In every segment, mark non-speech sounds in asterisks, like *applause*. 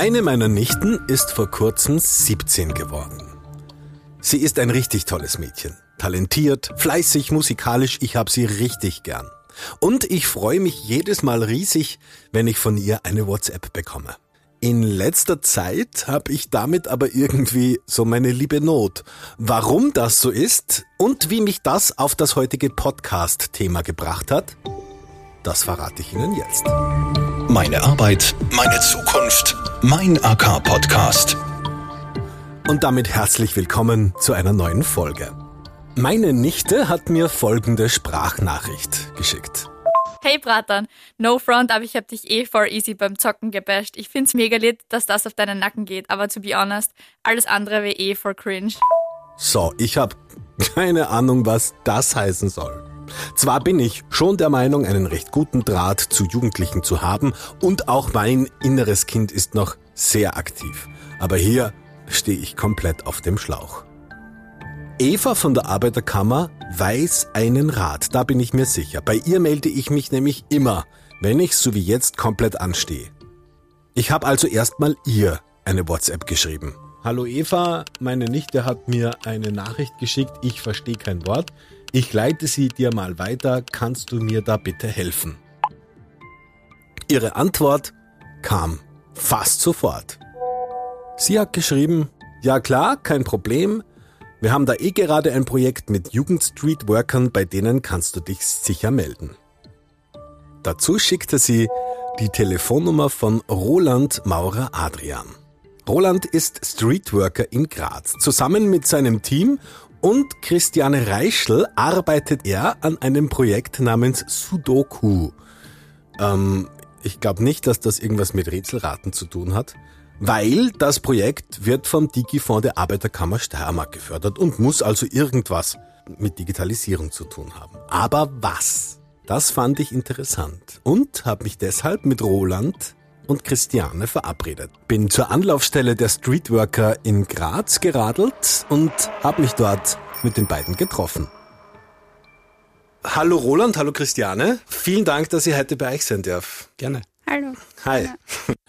Eine meiner Nichten ist vor kurzem 17 geworden. Sie ist ein richtig tolles Mädchen. Talentiert, fleißig, musikalisch, ich habe sie richtig gern. Und ich freue mich jedes Mal riesig, wenn ich von ihr eine WhatsApp bekomme. In letzter Zeit habe ich damit aber irgendwie so meine liebe Not. Warum das so ist und wie mich das auf das heutige Podcast-Thema gebracht hat, das verrate ich Ihnen jetzt. Meine Arbeit, meine Zukunft, mein AK-Podcast. Und damit herzlich willkommen zu einer neuen Folge. Meine Nichte hat mir folgende Sprachnachricht geschickt. Hey Bratan, no front, aber ich hab dich eh voll easy beim Zocken gebasht. Ich find's mega lit, dass das auf deinen Nacken geht, aber to be honest, alles andere wäre eh voll cringe. So, ich habe keine Ahnung, was das heißen soll. Zwar bin ich schon der Meinung, einen recht guten Draht zu Jugendlichen zu haben und auch mein inneres Kind ist noch sehr aktiv. Aber hier stehe ich komplett auf dem Schlauch. Eva von der Arbeiterkammer weiß einen Rat, da bin ich mir sicher. Bei ihr melde ich mich nämlich immer, wenn ich so wie jetzt komplett anstehe. Ich habe also erstmal ihr eine WhatsApp geschrieben. Hallo Eva, meine Nichte hat mir eine Nachricht geschickt, ich verstehe kein Wort. Ich leite sie dir mal weiter, kannst du mir da bitte helfen? Ihre Antwort kam fast sofort. Sie hat geschrieben, ja klar, kein Problem, wir haben da eh gerade ein Projekt mit Jugendstreetworkern, bei denen kannst du dich sicher melden. Dazu schickte sie die Telefonnummer von Roland Maurer Adrian. Roland ist Streetworker in Graz. Zusammen mit seinem Team und Christiane Reischl arbeitet er an einem Projekt namens Sudoku. Ähm, ich glaube nicht, dass das irgendwas mit Rätselraten zu tun hat weil das Projekt wird vom Digifonds der Arbeiterkammer Steiermark gefördert und muss also irgendwas mit Digitalisierung zu tun haben. Aber was? Das fand ich interessant und habe mich deshalb mit Roland und Christiane verabredet. Bin zur Anlaufstelle der Streetworker in Graz geradelt und habe mich dort mit den beiden getroffen. Hallo Roland, hallo Christiane. Vielen Dank, dass ich heute bei euch sein darf. Gerne. Hallo. Hi.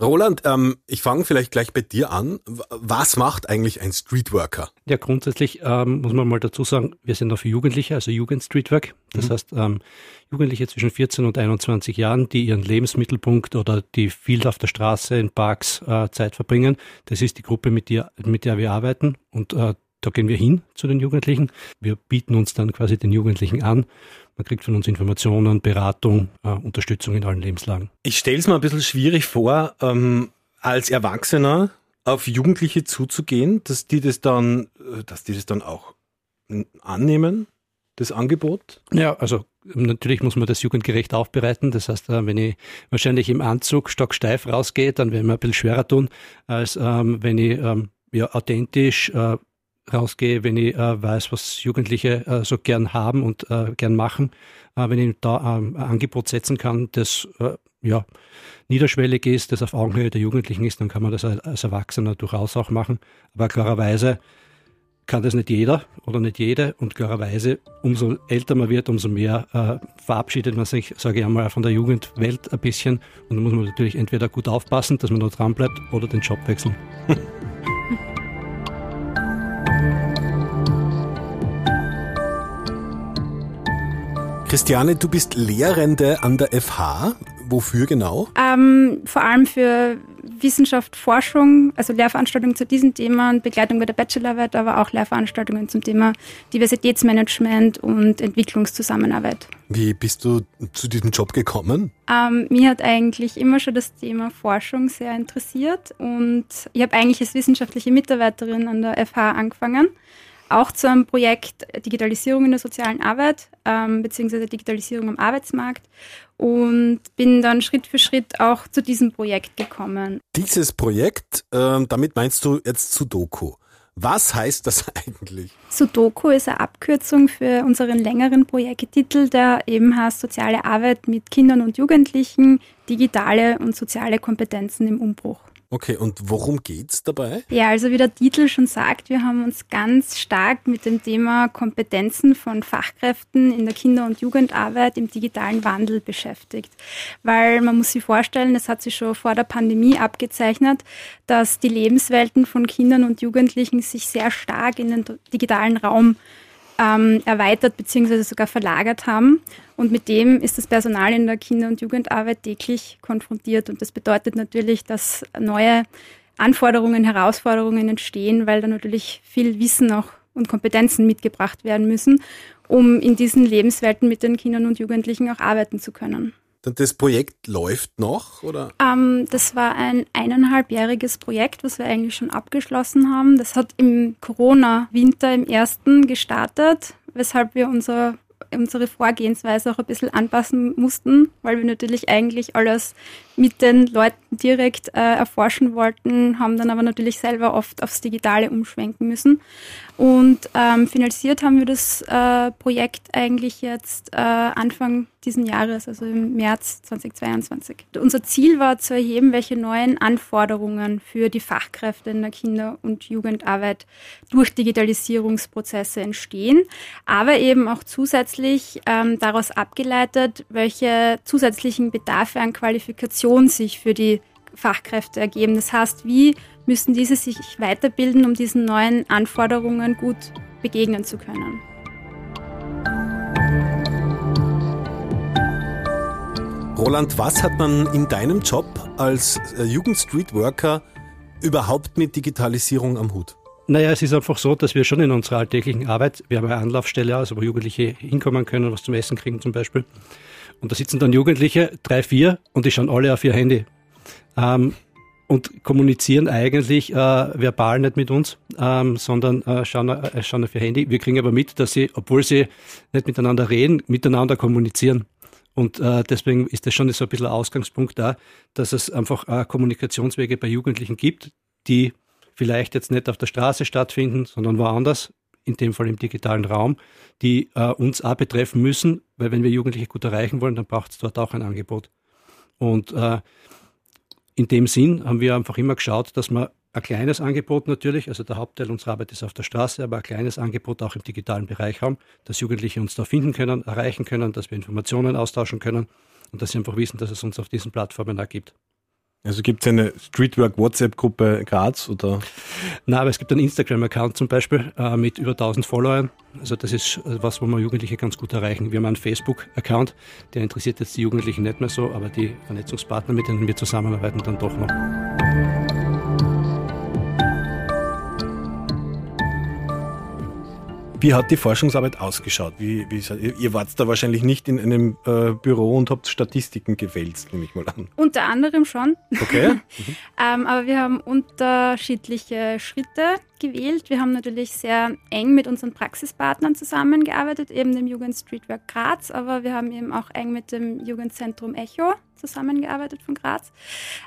Roland, ähm, ich fange vielleicht gleich bei dir an. Was macht eigentlich ein Streetworker? Ja, grundsätzlich ähm, muss man mal dazu sagen, wir sind noch für Jugendliche, also Jugendstreetwork. Das mhm. heißt, ähm, Jugendliche zwischen 14 und 21 Jahren, die ihren Lebensmittelpunkt oder die viel auf der Straße, in Parks äh, Zeit verbringen. Das ist die Gruppe, mit der, mit der wir arbeiten. Und äh, da gehen wir hin zu den Jugendlichen. Wir bieten uns dann quasi den Jugendlichen an man kriegt von uns Informationen, Beratung, äh, Unterstützung in allen Lebenslagen. Ich stelle es mir ein bisschen schwierig vor, ähm, als Erwachsener auf Jugendliche zuzugehen, dass die das dann, äh, dass die das dann auch annehmen, das Angebot? Ja, also natürlich muss man das jugendgerecht aufbereiten. Das heißt, äh, wenn ich wahrscheinlich im Anzug stocksteif rausgehe, dann werden wir ein bisschen schwerer tun, als ähm, wenn ich ähm, ja, authentisch äh, rausgehe, wenn ich äh, weiß, was Jugendliche äh, so gern haben und äh, gern machen, äh, wenn ich da ähm, ein Angebot setzen kann, das äh, ja niederschwellig ist, das auf Augenhöhe der Jugendlichen ist, dann kann man das als Erwachsener durchaus auch machen. Aber klarerweise kann das nicht jeder oder nicht jede und klarerweise, umso älter man wird, umso mehr äh, verabschiedet man sich, sage ich einmal, von der Jugendwelt ein bisschen und dann muss man natürlich entweder gut aufpassen, dass man da dran bleibt oder den Job wechseln. *laughs* Christiane, du bist Lehrende an der FH. Wofür genau? Ähm, vor allem für Wissenschaft, Forschung, also Lehrveranstaltungen zu diesem Thema und Begleitung bei der Bachelorarbeit, aber auch Lehrveranstaltungen zum Thema Diversitätsmanagement und Entwicklungszusammenarbeit. Wie bist du zu diesem Job gekommen? Ähm, mir hat eigentlich immer schon das Thema Forschung sehr interessiert und ich habe eigentlich als wissenschaftliche Mitarbeiterin an der FH angefangen auch zu einem Projekt Digitalisierung in der sozialen Arbeit ähm, beziehungsweise Digitalisierung am Arbeitsmarkt und bin dann Schritt für Schritt auch zu diesem Projekt gekommen. Dieses Projekt, äh, damit meinst du jetzt Sudoku. Was heißt das *laughs* eigentlich? Sudoku ist eine Abkürzung für unseren längeren Projekttitel, der eben heißt Soziale Arbeit mit Kindern und Jugendlichen digitale und soziale Kompetenzen im Umbruch. Okay, und worum geht's dabei? Ja, also wie der Titel schon sagt, wir haben uns ganz stark mit dem Thema Kompetenzen von Fachkräften in der Kinder- und Jugendarbeit im digitalen Wandel beschäftigt. Weil man muss sich vorstellen, es hat sich schon vor der Pandemie abgezeichnet, dass die Lebenswelten von Kindern und Jugendlichen sich sehr stark in den digitalen Raum ähm, erweitert bzw. sogar verlagert haben. Und mit dem ist das Personal in der Kinder- und Jugendarbeit täglich konfrontiert. Und das bedeutet natürlich, dass neue Anforderungen, Herausforderungen entstehen, weil da natürlich viel Wissen auch und Kompetenzen mitgebracht werden müssen, um in diesen Lebenswelten mit den Kindern und Jugendlichen auch arbeiten zu können. Das Projekt läuft noch, oder? Ähm, das war ein eineinhalbjähriges Projekt, was wir eigentlich schon abgeschlossen haben. Das hat im Corona-Winter im ersten gestartet, weshalb wir unser unsere Vorgehensweise auch ein bisschen anpassen mussten, weil wir natürlich eigentlich alles mit den Leuten direkt äh, erforschen wollten, haben dann aber natürlich selber oft aufs Digitale umschwenken müssen. Und ähm, finalisiert haben wir das äh, Projekt eigentlich jetzt äh, Anfang diesen Jahres, also im März 2022. Unser Ziel war zu erheben, welche neuen Anforderungen für die Fachkräfte in der Kinder- und Jugendarbeit durch Digitalisierungsprozesse entstehen, aber eben auch zusätzlich ähm, daraus abgeleitet, welche zusätzlichen Bedarfe an Qualifikation sich für die Fachkräfte ergeben. Das heißt, wie müssen diese sich weiterbilden, um diesen neuen Anforderungen gut begegnen zu können. Roland, was hat man in deinem Job als äh, Jugendstreetworker überhaupt mit Digitalisierung am Hut? Naja, es ist einfach so, dass wir schon in unserer alltäglichen Arbeit, wir haben eine Anlaufstelle, also wo Jugendliche hinkommen können, was zum Essen kriegen zum Beispiel. Und da sitzen dann Jugendliche, drei, vier, und die schauen alle auf ihr Handy. Ähm, und kommunizieren eigentlich äh, verbal nicht mit uns, ähm, sondern äh, schauen, äh, schauen auf ihr Handy. Wir kriegen aber mit, dass sie, obwohl sie nicht miteinander reden, miteinander kommunizieren. Und äh, deswegen ist das schon so ein bisschen Ausgangspunkt da, dass es einfach äh, Kommunikationswege bei Jugendlichen gibt, die vielleicht jetzt nicht auf der Straße stattfinden, sondern woanders, in dem Fall im digitalen Raum, die äh, uns auch betreffen müssen, weil wenn wir Jugendliche gut erreichen wollen, dann braucht es dort auch ein Angebot. Und äh, in dem Sinn haben wir einfach immer geschaut, dass wir ein kleines Angebot natürlich, also der Hauptteil unserer Arbeit ist auf der Straße, aber ein kleines Angebot auch im digitalen Bereich haben, dass Jugendliche uns da finden können, erreichen können, dass wir Informationen austauschen können und dass sie einfach wissen, dass es uns auf diesen Plattformen auch gibt. Also gibt es eine Streetwork WhatsApp-Gruppe Graz oder? Na, aber es gibt einen Instagram-Account zum Beispiel äh, mit über 1000 Followern. Also das ist äh, was, wo wir Jugendliche ganz gut erreichen. Wir haben einen Facebook-Account, der interessiert jetzt die Jugendlichen nicht mehr so, aber die Vernetzungspartner, mit denen wir zusammenarbeiten, dann doch noch. Wie hat die Forschungsarbeit ausgeschaut? Wie, wie, ihr wart da wahrscheinlich nicht in einem äh, Büro und habt Statistiken gewälzt, nehme ich mal an. Unter anderem schon. Okay. *laughs* Mhm. ähm, aber wir haben unterschiedliche Schritte gewählt. Wir haben natürlich sehr eng mit unseren Praxispartnern zusammengearbeitet, eben dem Jugend Streetwork Graz, aber wir haben eben auch eng mit dem Jugendzentrum Echo zusammengearbeitet von Graz.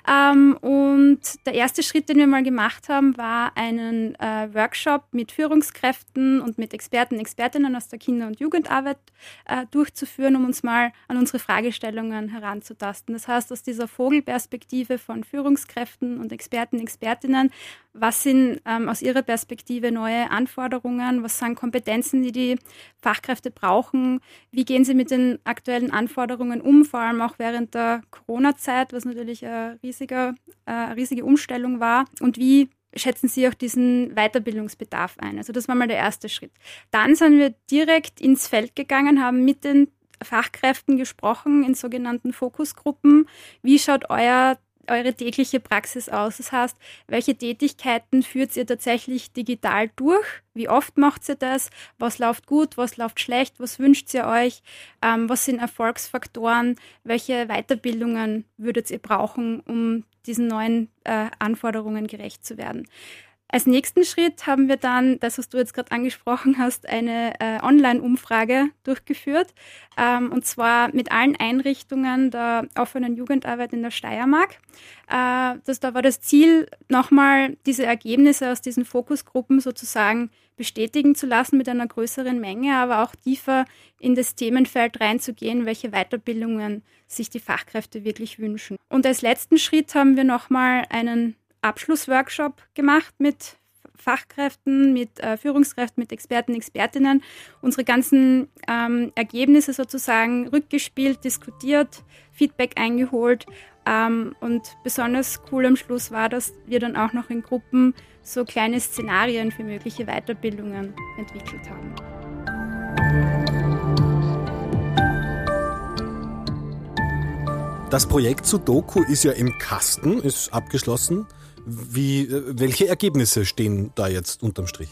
Ähm, und der erste Schritt, den wir mal gemacht haben, war einen äh, Workshop mit Führungskräften und mit Experten, Expertinnen aus der Kinder- und Jugendarbeit äh, durchzuführen, um uns mal an unsere Fragestellungen heranzutasten. Das heißt, aus dieser Vogelperspektive von Führungskräften und Experten, Expertinnen, was sind ähm, aus ihrer Perspektive neue Anforderungen, was sind Kompetenzen, die die Fachkräfte brauchen, wie gehen sie mit den aktuellen Anforderungen um, vor allem auch während der Corona-Zeit, was natürlich eine, riesiger, äh, eine riesige Umstellung war und wie schätzen Sie auch diesen Weiterbildungsbedarf ein? Also das war mal der erste Schritt. Dann sind wir direkt ins Feld gegangen, haben mit den Fachkräften gesprochen in sogenannten Fokusgruppen. Wie schaut euer eure tägliche Praxis aus? Das heißt, welche Tätigkeiten führt ihr tatsächlich digital durch? Wie oft macht ihr das? Was läuft gut? Was läuft schlecht? Was wünscht ihr euch? Ähm, was sind Erfolgsfaktoren? Welche Weiterbildungen würdet ihr brauchen, um diesen neuen äh, Anforderungen gerecht zu werden? Als nächsten Schritt haben wir dann, das, was du jetzt gerade angesprochen hast, eine äh, Online-Umfrage durchgeführt. Ähm, und zwar mit allen Einrichtungen der offenen Jugendarbeit in der Steiermark. Äh, das, da war das Ziel, nochmal diese Ergebnisse aus diesen Fokusgruppen sozusagen bestätigen zu lassen mit einer größeren Menge, aber auch tiefer in das Themenfeld reinzugehen, welche Weiterbildungen sich die Fachkräfte wirklich wünschen. Und als letzten Schritt haben wir nochmal einen Abschlussworkshop gemacht mit Fachkräften, mit äh, Führungskräften, mit Experten, Expertinnen, unsere ganzen ähm, Ergebnisse sozusagen rückgespielt, diskutiert, Feedback eingeholt. Ähm, und besonders cool am Schluss war, dass wir dann auch noch in Gruppen so kleine Szenarien für mögliche Weiterbildungen entwickelt haben. Das Projekt Sudoku ist ja im Kasten, ist abgeschlossen. Wie, äh, welche Ergebnisse stehen da jetzt unterm Strich?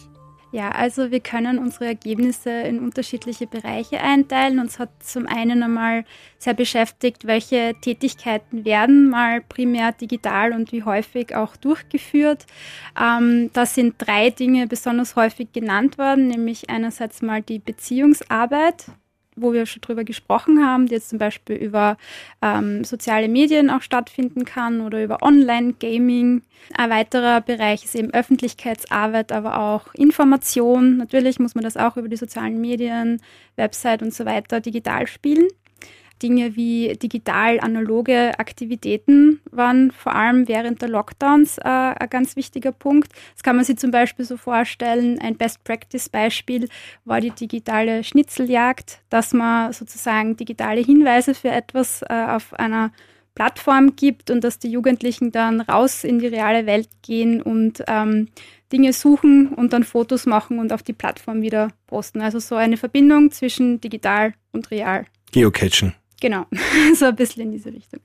Ja, also wir können unsere Ergebnisse in unterschiedliche Bereiche einteilen. Uns hat zum einen einmal sehr beschäftigt, welche Tätigkeiten werden mal primär digital und wie häufig auch durchgeführt. Ähm, da sind drei Dinge besonders häufig genannt worden, nämlich einerseits mal die Beziehungsarbeit, wo wir schon drüber gesprochen haben, die jetzt zum Beispiel über ähm, soziale Medien auch stattfinden kann oder über Online-Gaming. Ein weiterer Bereich ist eben Öffentlichkeitsarbeit, aber auch Information. Natürlich muss man das auch über die sozialen Medien, Website und so weiter digital spielen. Dinge wie digital-analoge Aktivitäten waren vor allem während der Lockdowns äh, ein ganz wichtiger Punkt. Das kann man sich zum Beispiel so vorstellen. Ein Best-Practice-Beispiel war die digitale Schnitzeljagd, dass man sozusagen digitale Hinweise für etwas äh, auf einer Plattform gibt und dass die Jugendlichen dann raus in die reale Welt gehen und ähm, Dinge suchen und dann Fotos machen und auf die Plattform wieder posten. Also so eine Verbindung zwischen digital und real. Geocachen. Genau, *laughs* so ein bisschen in diese Richtung.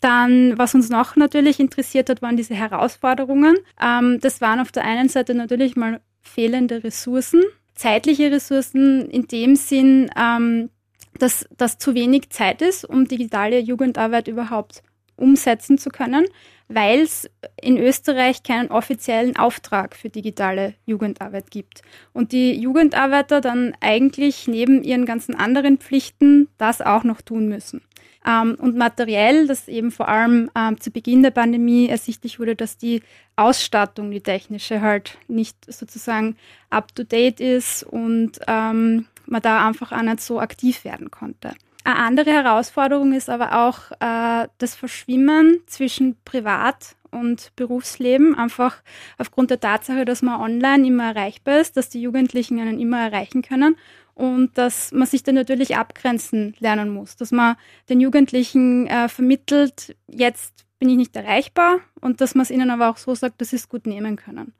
Dann, was uns noch natürlich interessiert hat, waren diese Herausforderungen. Ähm, das waren auf der einen Seite natürlich mal fehlende Ressourcen, zeitliche Ressourcen in dem Sinn, ähm, dass das zu wenig Zeit ist, um digitale Jugendarbeit überhaupt umsetzen zu können weil es in Österreich keinen offiziellen Auftrag für digitale Jugendarbeit gibt. Und die Jugendarbeiter dann eigentlich neben ihren ganzen anderen Pflichten das auch noch tun müssen. Ähm, und materiell, dass eben vor allem ähm, zu Beginn der Pandemie ersichtlich wurde, dass die Ausstattung, die technische, halt nicht sozusagen up-to-date ist und ähm, man da einfach auch nicht so aktiv werden konnte. Eine andere Herausforderung ist aber auch äh, das Verschwimmen zwischen Privat- und Berufsleben, einfach aufgrund der Tatsache, dass man online immer erreichbar ist, dass die Jugendlichen einen immer erreichen können und dass man sich dann natürlich abgrenzen lernen muss, dass man den Jugendlichen äh, vermittelt, jetzt bin ich nicht erreichbar und dass man es ihnen aber auch so sagt, dass sie es gut nehmen können.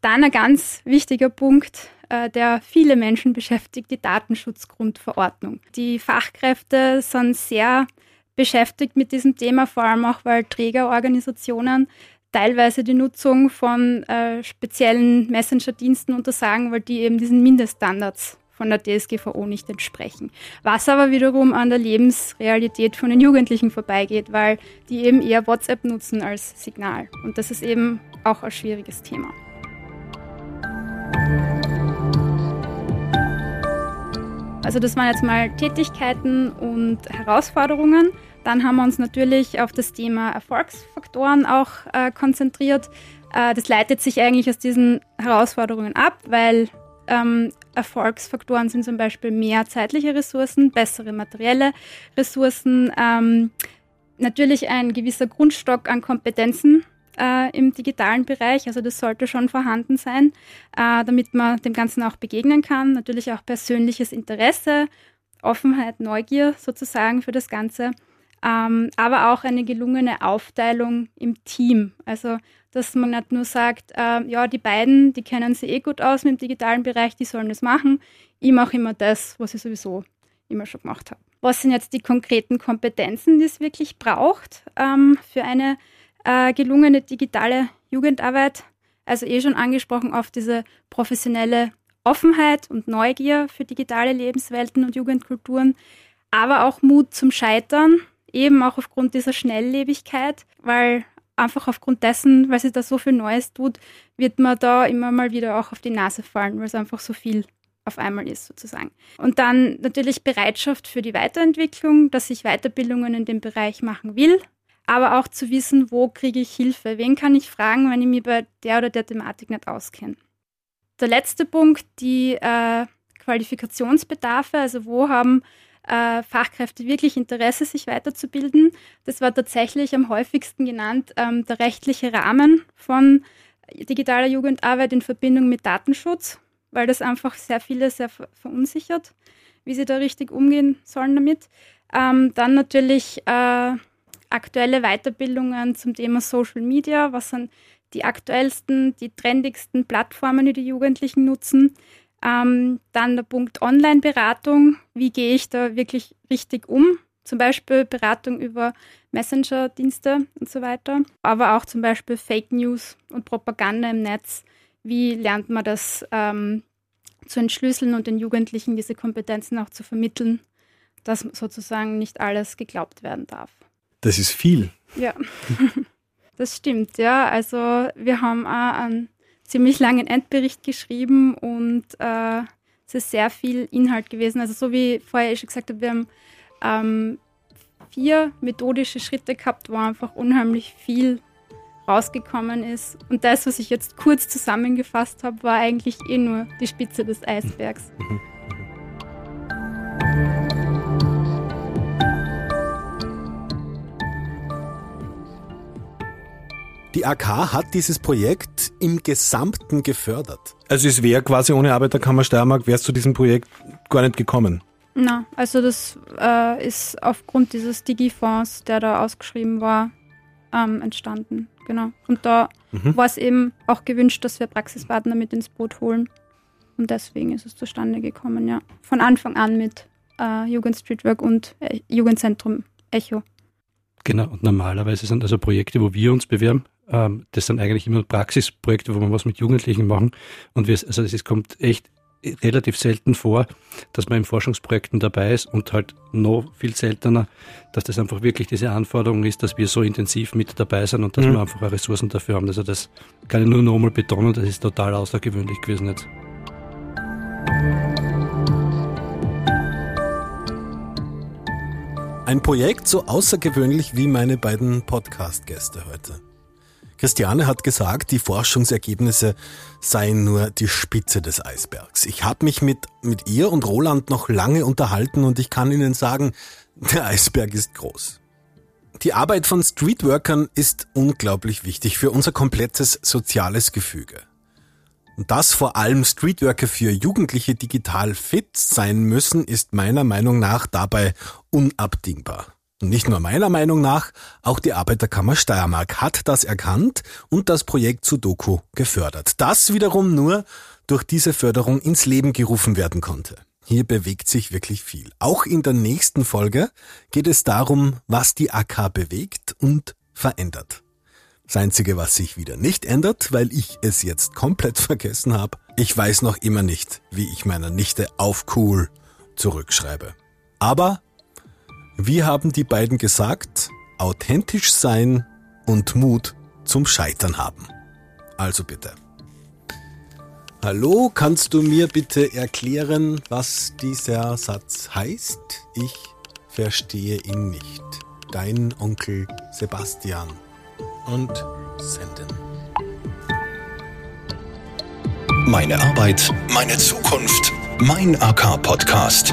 Dann ein ganz wichtiger Punkt, der viele Menschen beschäftigt, die Datenschutzgrundverordnung. Die Fachkräfte sind sehr beschäftigt mit diesem Thema, vor allem auch, weil Trägerorganisationen teilweise die Nutzung von äh, speziellen Messenger-Diensten untersagen, weil die eben diesen Mindeststandards von der DSGVO nicht entsprechen. Was aber wiederum an der Lebensrealität von den Jugendlichen vorbeigeht, weil die eben eher WhatsApp nutzen als Signal. Und das ist eben auch ein schwieriges Thema. Also das waren jetzt mal Tätigkeiten und Herausforderungen. Dann haben wir uns natürlich auf das Thema Erfolgsfaktoren auch äh, konzentriert. Äh, das leitet sich eigentlich aus diesen Herausforderungen ab, weil ähm, Erfolgsfaktoren sind zum Beispiel mehr zeitliche Ressourcen, bessere materielle Ressourcen, ähm, natürlich ein gewisser Grundstock an Kompetenzen, äh, im digitalen Bereich. Also das sollte schon vorhanden sein, äh, damit man dem Ganzen auch begegnen kann. Natürlich auch persönliches Interesse, Offenheit, Neugier sozusagen für das Ganze. Ähm, aber auch eine gelungene Aufteilung im Team. Also, dass man nicht nur sagt, äh, ja, die beiden, die kennen sich eh gut aus mit dem digitalen Bereich, die sollen das machen. Ich mache immer das, was ich sowieso immer schon gemacht habe. Was sind jetzt die konkreten Kompetenzen, die es wirklich braucht ähm, für eine äh, gelungene digitale Jugendarbeit. Also eh schon angesprochen auf diese professionelle Offenheit und Neugier für digitale Lebenswelten und Jugendkulturen, aber auch Mut zum Scheitern, eben auch aufgrund dieser Schnelllebigkeit, weil einfach aufgrund dessen, weil sich da so viel Neues tut, wird man da immer mal wieder auch auf die Nase fallen, weil es einfach so viel auf einmal ist sozusagen. Und dann natürlich Bereitschaft für die Weiterentwicklung, dass ich Weiterbildungen in dem Bereich machen will, aber auch zu wissen, wo kriege ich Hilfe, wen kann ich fragen, wenn ich mich bei der oder der Thematik nicht auskenne. Der letzte Punkt, die äh, Qualifikationsbedarfe, also wo haben äh, Fachkräfte wirklich Interesse, sich weiterzubilden. Das war tatsächlich am häufigsten genannt ähm, der rechtliche Rahmen von digitaler Jugendarbeit in Verbindung mit Datenschutz weil das einfach sehr viele sehr verunsichert, wie sie da richtig umgehen sollen damit. Ähm, dann natürlich äh, aktuelle Weiterbildungen zum Thema Social Media, was sind die aktuellsten, die trendigsten Plattformen, die die Jugendlichen nutzen. Ähm, dann der Punkt Online-Beratung, wie gehe ich da wirklich richtig um? Zum Beispiel Beratung über Messenger-Dienste und so weiter, aber auch zum Beispiel Fake News und Propaganda im Netz wie lernt man das ähm, zu entschlüsseln und den Jugendlichen diese Kompetenzen auch zu vermitteln, dass sozusagen nicht alles geglaubt werden darf. Das ist viel. Ja, *laughs* das stimmt, ja. Also wir haben auch einen ziemlich langen Endbericht geschrieben und äh, es ist sehr viel Inhalt gewesen. Also so wie vorher schon gesagt habe, wir haben ähm, vier methodische Schritte gehabt, wo einfach unheimlich viel rausgekommen ist. Und das, was ich jetzt kurz zusammengefasst habe, war eigentlich eh nur die Spitze des Eisbergs. Mhm. Die AK hat dieses Projekt im Gesamten gefördert. Also es wäre quasi ohne Arbeiterkammer Steiermark, wäre es zu diesem Projekt gar nicht gekommen. Na, also das äh, ist aufgrund dieses Digi-Fonds, der da ausgeschrieben war, ähm, entstanden genau. Und da mhm. war es eben auch gewünscht, dass wir Praxispartner mit ins Boot holen. Und deswegen ist es zustande gekommen, ja. Von Anfang an mit äh, Jugend Streetwork und äh, Jugendzentrum Echo. Genau, und normalerweise sind also Projekte, wo wir uns bewerben, das sind eigentlich immer Praxisprojekte, wo wir was mit Jugendlichen machen. Und wir, also es kommt echt relativ selten vor, dass man in Forschungsprojekten dabei ist und halt noch viel seltener, dass das einfach wirklich diese Anforderung ist, dass wir so intensiv mit dabei sind und dass mhm. wir einfach auch Ressourcen dafür haben. Also das kann ich nur nochmal betonen, das ist total außergewöhnlich gewesen jetzt. Ein Projekt so außergewöhnlich wie meine beiden Podcast-Gäste heute. Christiane hat gesagt, die Forschungsergebnisse seien nur die Spitze des Eisbergs. Ich habe mich mit, mit ihr und Roland noch lange unterhalten und ich kann Ihnen sagen, der Eisberg ist groß. Die Arbeit von Streetworkern ist unglaublich wichtig für unser komplettes soziales Gefüge. Und dass vor allem Streetworker für Jugendliche digital fit sein müssen, ist meiner Meinung nach dabei unabdingbar. Und nicht nur meiner Meinung nach, auch die Arbeiterkammer Steiermark hat das erkannt und das Projekt Sudoku gefördert. Das wiederum nur durch diese Förderung ins Leben gerufen werden konnte. Hier bewegt sich wirklich viel. Auch in der nächsten Folge geht es darum, was die AK bewegt und verändert. Das Einzige, was sich wieder nicht ändert, weil ich es jetzt komplett *laughs* vergessen habe, ich weiß noch immer nicht, wie ich meiner Nichte auf cool zurückschreibe. Aber wie haben die beiden gesagt? Authentisch sein und Mut zum Scheitern haben. Also bitte. Hallo, kannst du mir bitte erklären, was dieser Satz heißt? Ich verstehe ihn nicht. Dein Onkel Sebastian. Und senden. Meine Arbeit, meine Zukunft, mein AK-Podcast.